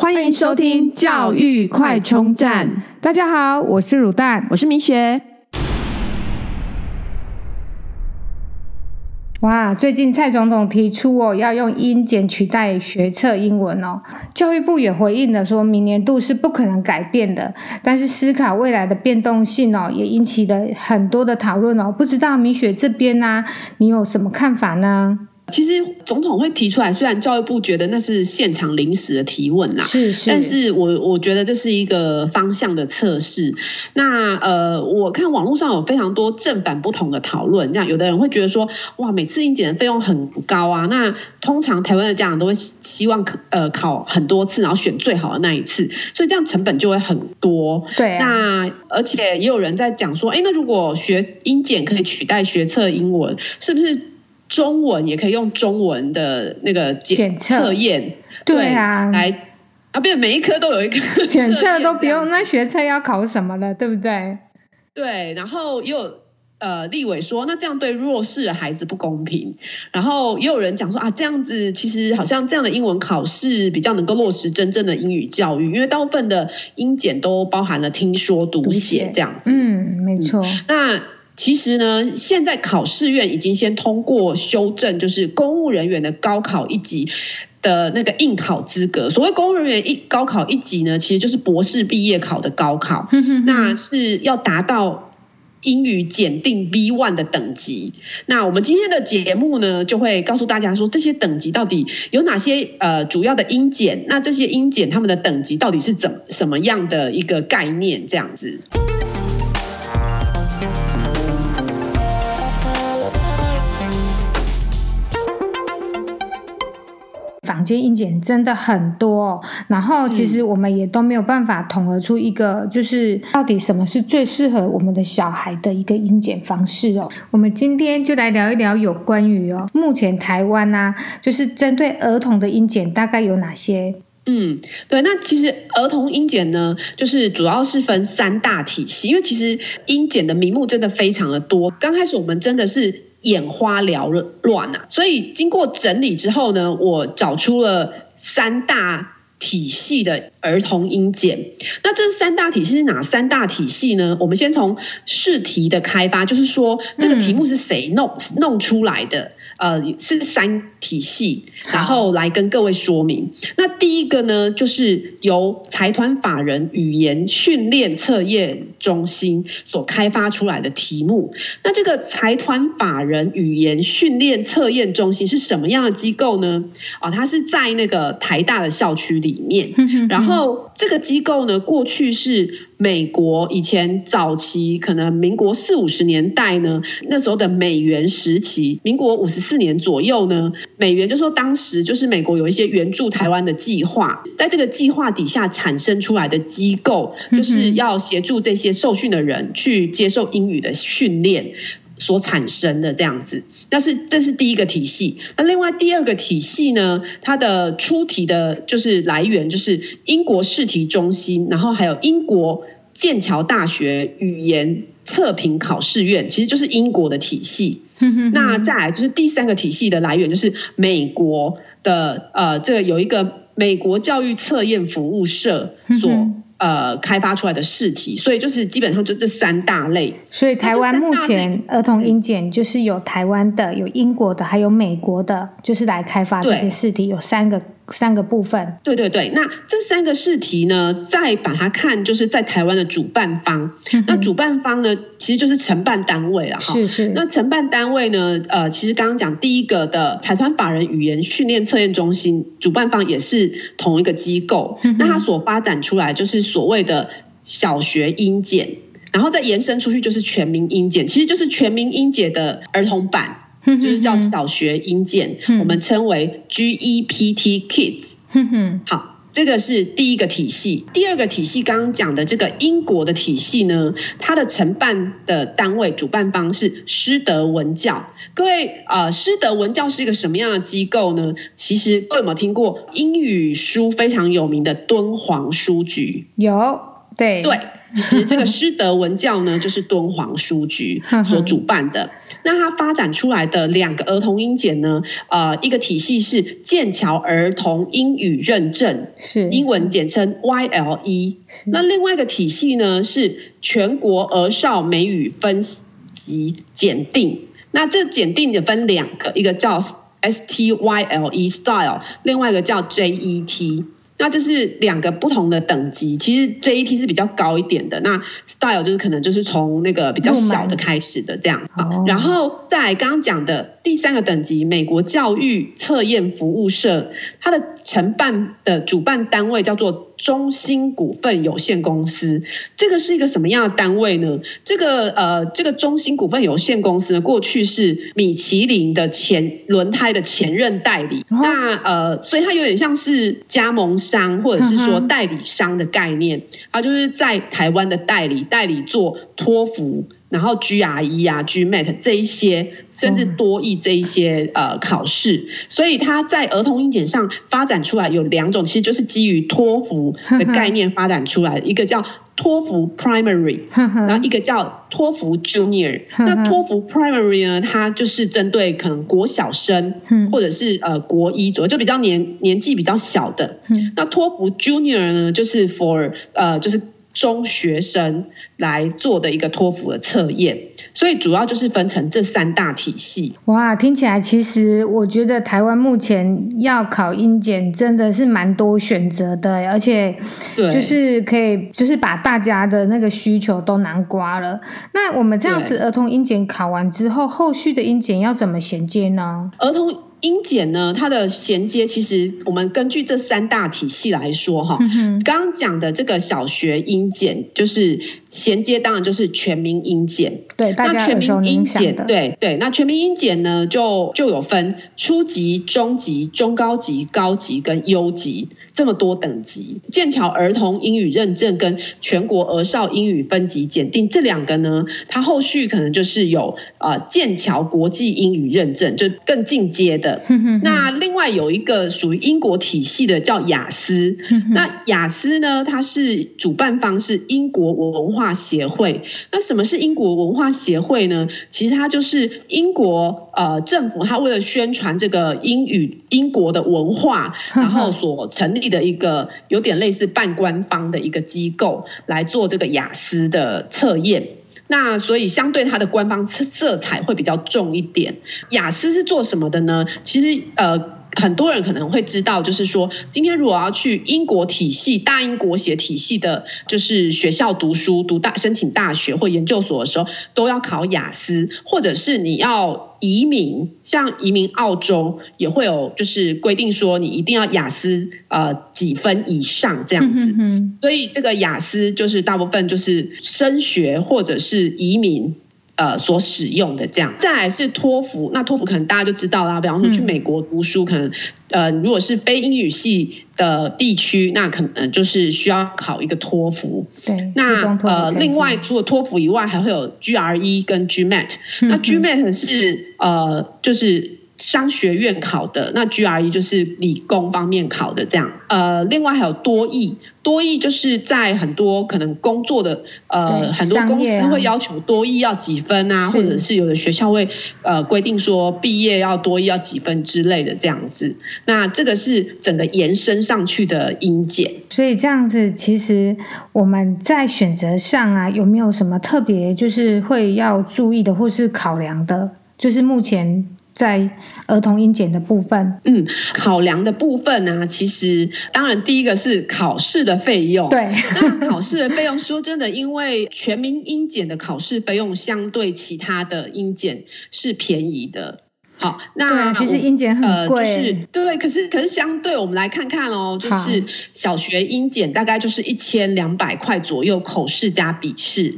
欢迎收听教育快充站。大家好，我是乳蛋，我是米雪。哇，最近蔡总统提出哦，要用英检取代学测英文哦。教育部也回应了，说明年度是不可能改变的。但是思考未来的变动性哦，也引起了很多的讨论哦。不知道米雪这边呢、啊，你有什么看法呢？其实总统会提出来，虽然教育部觉得那是现场临时的提问啦，是是，但是我我觉得这是一个方向的测试。那呃，我看网络上有非常多正反不同的讨论，这样有的人会觉得说，哇，每次英检的费用很高啊。那通常台湾的家长都会希望考呃考很多次，然后选最好的那一次，所以这样成本就会很多。对啊，那而且也有人在讲说，哎，那如果学英检可以取代学测英文，是不是？中文也可以用中文的那个检测验，对啊，来啊，不是每一科都有一个 检测都不用，那学测要考什么了，对不对？对，然后也有呃立委说，那这样对弱势的孩子不公平。然后也有人讲说啊，这样子其实好像这样的英文考试比较能够落实真正的英语教育，因为大部分的英检都包含了听说读写这样子。嗯，没错。嗯，那。其实呢，现在考试院已经先通过修正，就是公务人员的高考一级的那个应考资格。所谓公务人员一高考一级呢，其实就是博士毕业考的高考，那是要达到英语检定 B one 的等级。那我们今天的节目呢，就会告诉大家说，这些等级到底有哪些呃主要的英检？那这些英检他们的等级到底是怎什么样的一个概念？这样子。坊间英检真的很多哦，然后其实我们也都没有办法统合出一个，就是到底什么是最适合我们的小孩的一个英检方式哦。我们今天就来聊一聊有关于哦，目前台湾啊，就是针对儿童的英检大概有哪些？嗯，对，那其实儿童英检呢，就是主要是分三大体系，因为其实英检的名目真的非常的多。刚开始我们真的是。眼花缭乱啊！所以经过整理之后呢，我找出了三大体系的儿童英检。那这三大体系是哪三大体系呢？我们先从试题的开发，就是说这个题目是谁弄弄出来的？呃，是三体系，然后来跟各位说明。那第一个呢，就是由财团法人语言训练测验中心所开发出来的题目。那这个财团法人语言训练测验中心是什么样的机构呢？啊，它是在那个台大的校区里面。然后这个机构呢，过去是。美国以前早期可能民国四五十年代呢，那时候的美元时期，民国五十四年左右呢，美元就说当时就是美国有一些援助台湾的计划，在这个计划底下产生出来的机构，就是要协助这些受训的人去接受英语的训练。所产生的这样子，但是这是第一个体系。那另外第二个体系呢，它的出题的就是来源就是英国试题中心，然后还有英国剑桥大学语言测评考试院，其实就是英国的体系。那再来就是第三个体系的来源就是美国的呃，这个有一个美国教育测验服务社所。呃，开发出来的试题，所以就是基本上就这三大类。所以台湾目前儿童英检就是有台湾的、有英国的、还有美国的，就是来开发这些试题，有三个。三个部分，对对对，那这三个试题呢，再把它看，就是在台湾的主办方，嗯、那主办方呢，其实就是承办单位了哈。是是。那承办单位呢，呃，其实刚刚讲第一个的财团法人语言训练测验中心，主办方也是同一个机构。嗯、那它所发展出来就是所谓的小学英检，然后再延伸出去就是全民英检，其实就是全民英检的儿童版。就是叫小学英检，我们称为 GEPT Kids。好，这个是第一个体系。第二个体系，刚刚讲的这个英国的体系呢，它的承办的单位、主办方是师德文教。各位，呃，师德文教是一个什么样的机构呢？其实各位有没有听过英语书非常有名的敦煌书局？有。对对。其实这个师德文教呢，就是敦煌书局 所主办的。那它发展出来的两个儿童英检呢，呃，一个体系是剑桥儿童英语认证，是英文简称 YLE。那另外一个体系呢，是全国儿少美语分级检定。那这检定也分两个，一个叫 STYLE Style，另外一个叫 JET。那这是两个不同的等级，其实 JET 是比较高一点的，那 Style 就是可能就是从那个比较小的开始的这样好。然后在刚刚讲的第三个等级，美国教育测验服务社，它的承办的主办单位叫做中兴股份有限公司。这个是一个什么样的单位呢？这个呃，这个中兴股份有限公司呢，过去是米其林的前轮胎的前任代理，那呃，所以它有点像是加盟商或者是说代理商的概念，它就是在台湾的代理，代理做托福，然后 GRE 啊、GMAT 这一些，甚至多益这一些呃考试，所以它在儿童英检上发展出来有两种，其实就是基于托福的概念发展出来的，一个叫托福 Primary，然后一个叫托福 Junior。那托福 Primary 呢，它就是针对可能国小生，或者是呃国一左右，就比较年年纪比较小的。那托福 Junior 呢，就是 for 呃就是。中学生来做的一个托福的测验，所以主要就是分成这三大体系。哇，听起来其实我觉得台湾目前要考英检真的是蛮多选择的，而且就是可以就是把大家的那个需求都囊括了。那我们这样子儿童英检考完之后，后续的英检要怎么衔接呢？儿童。英检呢，它的衔接其实我们根据这三大体系来说，哈，刚刚讲的这个小学英检就是衔接，当然就是全民英检。对，大家耳熟能详的。对对，那全民英检呢，就就有分初级、中级、中高级、高级跟优级这么多等级。剑桥儿童英语认证跟全国儿少英语分级检定这两个呢，它后续可能就是有呃剑桥国际英语认证，就更进阶的。那另外有一个属于英国体系的叫雅思，那雅思呢，它是主办方是英国文化协会。那什么是英国文化协会呢？其实它就是英国呃政府，它为了宣传这个英语英国的文化，然后所成立的一个有点类似半官方的一个机构来做这个雅思的测验。那所以相对它的官方色彩会比较重一点。雅思是做什么的呢？其实呃。很多人可能会知道，就是说，今天如果要去英国体系、大英国协体系的，就是学校读书、读大、申请大学或研究所的时候，都要考雅思，或者是你要移民，像移民澳洲也会有，就是规定说你一定要雅思呃几分以上这样子。所以这个雅思就是大部分就是升学或者是移民。呃，所使用的这样，再来是托福。那托福可能大家就知道啦，比方说去美国读书，可能呃，如果是非英语系的地区，那可能就是需要考一个托福。对，那呃，另外除了托福以外，还会有 GRE 跟 GMAT。那 GMAT 是呃，就是。商学院考的，那 GRE 就是理工方面考的这样，呃，另外还有多益，多益就是在很多可能工作的，呃，很多公司会要求多益要几分啊，或者是有的学校会呃规定说毕业要多益要几分之类的这样子，那这个是整个延伸上去的英检。所以这样子，其实我们在选择上啊，有没有什么特别就是会要注意的，或是考量的，就是目前。在儿童英检的部分，嗯，考量的部分呢、啊，其实当然第一个是考试的费用。对，那考试的费用，说真的，因为全民英检的考试费用相对其他的英检是便宜的。好，那其实英检很贵，呃，就是对，可是可是相对我们来看看哦，就是小学英检大概就是一千两百块左右，口试加笔试。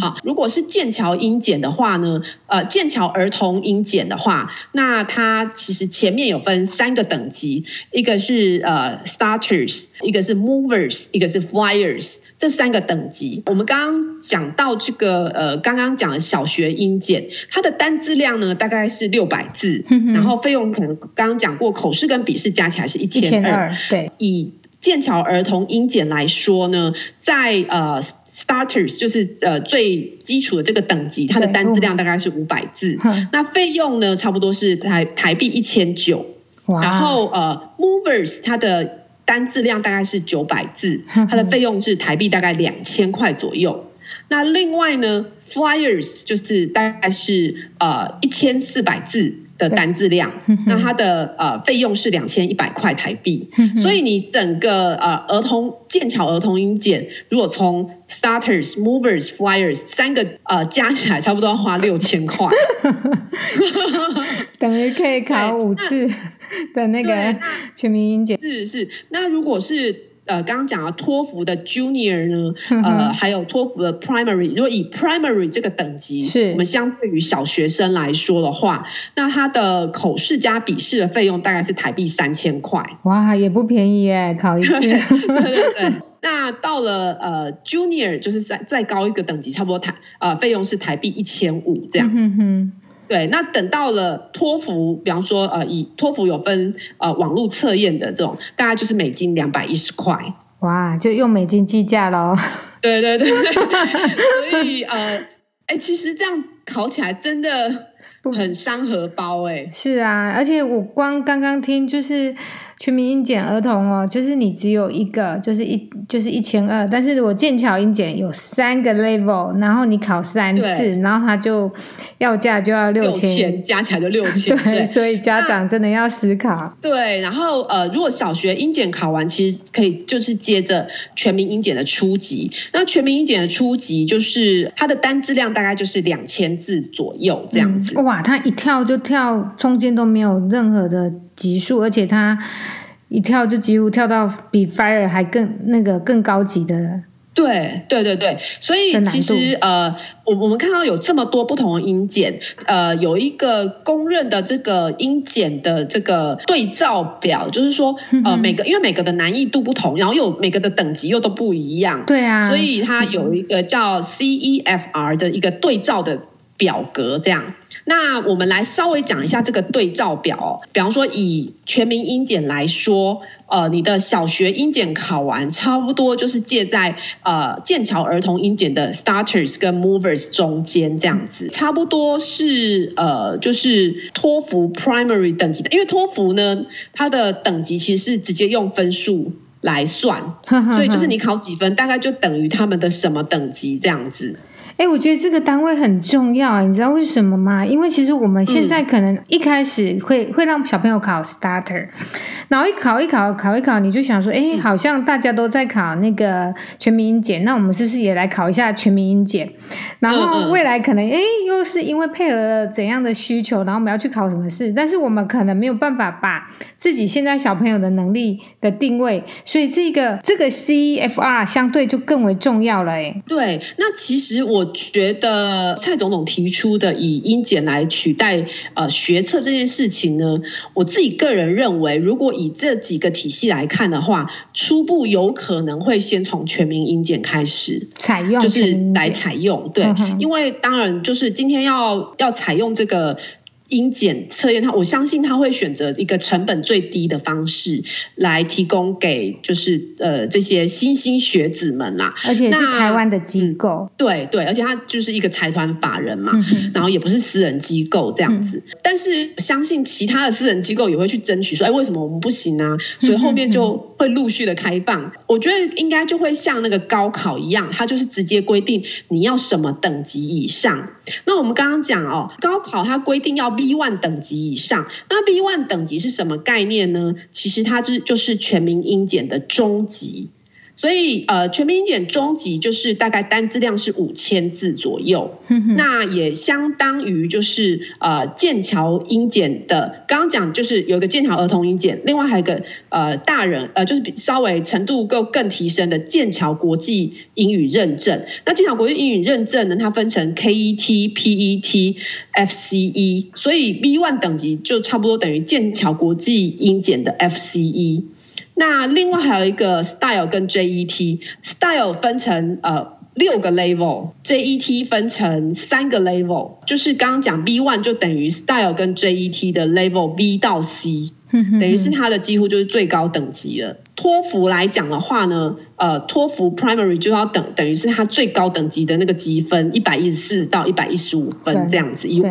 好，如果是剑桥英检的话呢，呃，剑桥儿童英检的话，那它其实前面有分三个等级，一个是呃 starters，一个是 movers，一个是 flyers。这三个等级，我们刚刚讲到这个，呃，刚刚讲的小学英检，它的单字量呢大概是六百字，然后费用可能刚刚讲过，口试跟笔试加起来是一千二，对，以剑桥儿童英检来说呢，在呃 starters 就是呃最基础的这个等级，它的单字量大概是五百字，那费用呢差不多是台台币一千九，然后呃 movers 它的单字量大概是九百字，它的费用是台币大概两千块左右。那另外呢，flyers 就是大概是呃一千四百字的单字量，那它的呃费用是两千一百块台币。所以你整个呃儿童剑桥儿童英检，如果从 starters、movers、flyers 三个呃加起来，差不多要花六千块，等于可以考五次的那个全民英检。是是，那如果是。呃，刚刚讲了托福的 Junior 呢，呃，还有托福的 Primary。如果以 Primary 这个等级，是我们相对于小学生来说的话，那它的口试加笔试的费用大概是台币三千块。哇，也不便宜耶，考一次。对对对。那到了呃 Junior，就是再再高一个等级，差不多台呃费用是台币一千五这样。嗯哼。对，那等到了托福，比方说，呃，以托福有分呃网络测验的这种，大概就是美金两百一十块。哇，就用美金计价喽。对对对，所以呃，哎，其实这样考起来真的很伤荷包哎。是啊，而且我光刚刚听就是。全民英检儿童哦，就是你只有一个，就是一就是一千二，但是如果剑桥英检有三个 level，然后你考三次，然后他就要价就要六千，加起来就六千，对，所以家长真的要思考。对，然后呃，如果小学英检考完，其实可以就是接着全民英检的初级。那全民英检的初级就是它的单字量大概就是两千字左右这样子。嗯、哇，他一跳就跳，中间都没有任何的。级数，而且他一跳就几乎跳到比 Fire 还更那个更高级的。对对对对，所以其实呃，我我们看到有这么多不同的音检，呃，有一个公认的这个音检的这个对照表，就是说呃，每个因为每个的难易度不同，然后又每个的等级又都不一样。对啊，所以它有一个叫 CEFR 的一个对照的表格，这样。那我们来稍微讲一下这个对照表哦，比方说以全民英检来说，呃，你的小学英检考完，差不多就是介在呃剑桥儿童英检的 Starters 跟 Movers 中间这样子，差不多是呃就是托福 Primary 等级的，因为托福呢，它的等级其实是直接用分数来算，所以就是你考几分，大概就等于他们的什么等级这样子。哎，我觉得这个单位很重要啊，你知道为什么吗？因为其实我们现在可能一开始会、嗯、会让小朋友考 starter，然后一考一考考一考，你就想说，哎，好像大家都在考那个全民英检，那我们是不是也来考一下全民英检？然后未来可能，哎，又是因为配合了怎样的需求，然后我们要去考什么试？但是我们可能没有办法把自己现在小朋友的能力的定位，所以这个这个 CEFR 相对就更为重要了。哎，对，那其实我。觉得蔡总统提出的以英检来取代呃学测这件事情呢，我自己个人认为，如果以这几个体系来看的话，初步有可能会先从全民英检开始采用，就是来采用，对，因为当然就是今天要要采用这个。英检测验，他我相信他会选择一个成本最低的方式来提供给就是呃这些新兴学子们啦，而且是台湾的机构，嗯、对对，而且他就是一个财团法人嘛，嗯、然后也不是私人机构这样子，嗯、但是相信其他的私人机构也会去争取说，哎，为什么我们不行呢？所以后面就会陆续的开放，嗯、我觉得应该就会像那个高考一样，它就是直接规定你要什么等级以上。那我们刚刚讲哦，高考它规定要。B one 等级以上，那 B one 等级是什么概念呢？其实它是就是全民英检的中级。所以，呃，全民英检中级就是大概单字量是五千字左右，那也相当于就是呃剑桥英检的。刚刚讲就是有一个剑桥儿童英检，另外还有一个呃大人呃就是比稍微程度够更提升的剑桥国际英语认证。那剑桥国际英语认证呢，它分成 KET、PET、FCE，所以 B one 等级就差不多等于剑桥国际英检的 FCE。那另外还有一个 style 跟 JET，style 分成呃六个 level，JET 分成三个 level，就是刚刚讲 B one 就等于 style 跟 JET 的 level B 到 C，等于是它的几乎就是最高等级了。托福来讲的话呢，呃，托福 Primary 就要等等于是它最高等级的那个积分一百一十四到一百一十五分这样子，以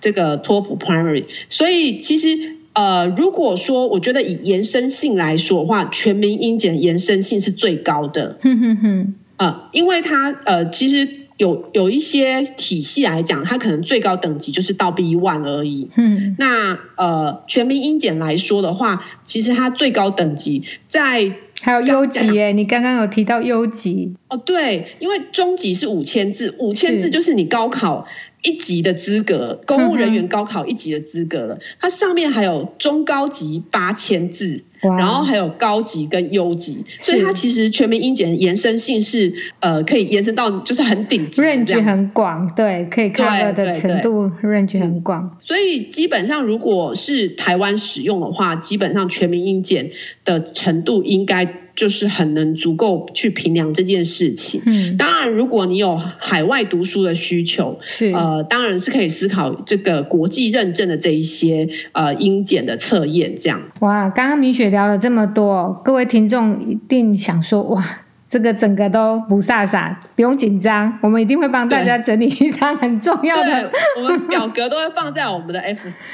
这个托福 Primary。所以其实呃，如果说我觉得以延伸性来说的话，全民英检延伸性是最高的。哼哼哼。呃，因为它呃，其实。有有一些体系来讲，它可能最高等级就是到 B one 而已。嗯，那呃，全民英检来说的话，其实它最高等级在还有优级耶。你刚刚有提到优级哦，对，因为中级是五千字，五千字就是你高考一级的资格，公务人员高考一级的资格了。它上面还有中高级八千字。然后还有高级跟优级，所以它其实全民英检的延伸性是呃可以延伸到就是很顶级，range 很广，对，可以 cover 的程度 range 很广。嗯，所以基本上如果是台湾使用的话，基本上全民英检的程度应该。就是很能足够去评量这件事情。嗯，当然，如果你有海外读书的需求，是呃，当然是可以思考这个国际认证的这一些呃英检的测验这样。哇，刚刚米雪聊了这么多，各位听众一定想说哇，这个整个都不飒飒，不用紧张，我们一定会帮大家整理一张很重要的，我们表格都会放在我们的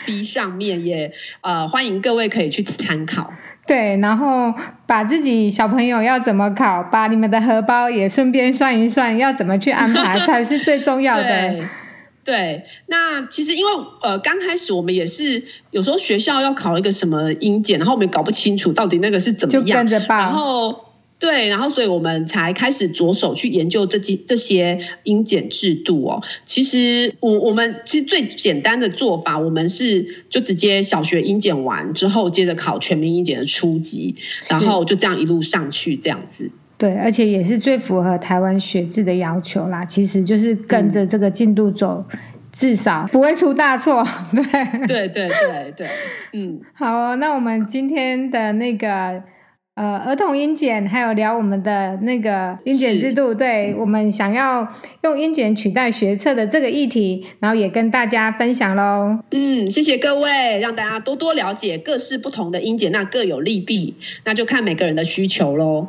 FB 上面，也呃欢迎各位可以去参考。对，然后把自己小朋友要怎么考，把你们的荷包也顺便算一算，要怎么去安排 才是最重要的。对，那其实因为呃刚开始我们也是有时候学校要考一个什么英检，然后我们也搞不清楚到底那个是怎么样，就跟着报，然后。对，然后所以我们才开始着手去研究这几这些英检制度哦。其实我我们其实最简单的做法，我们是就直接小学英检完之后，接着考全民英检的初级，然后就这样一路上去这样子。对，而且也是最符合台湾学制的要求啦。其实就是跟着这个进度走，嗯、至少不会出大错。对，对对对对，嗯，好哦，那我们今天的那个。呃，儿童英检还有聊我们的那个英检制度，对，我们想要用英检取代学测的这个议题，然后也跟大家分享喽。嗯，谢谢各位，让大家多多了解各式不同的英检，那各有利弊，那就看每个人的需求喽。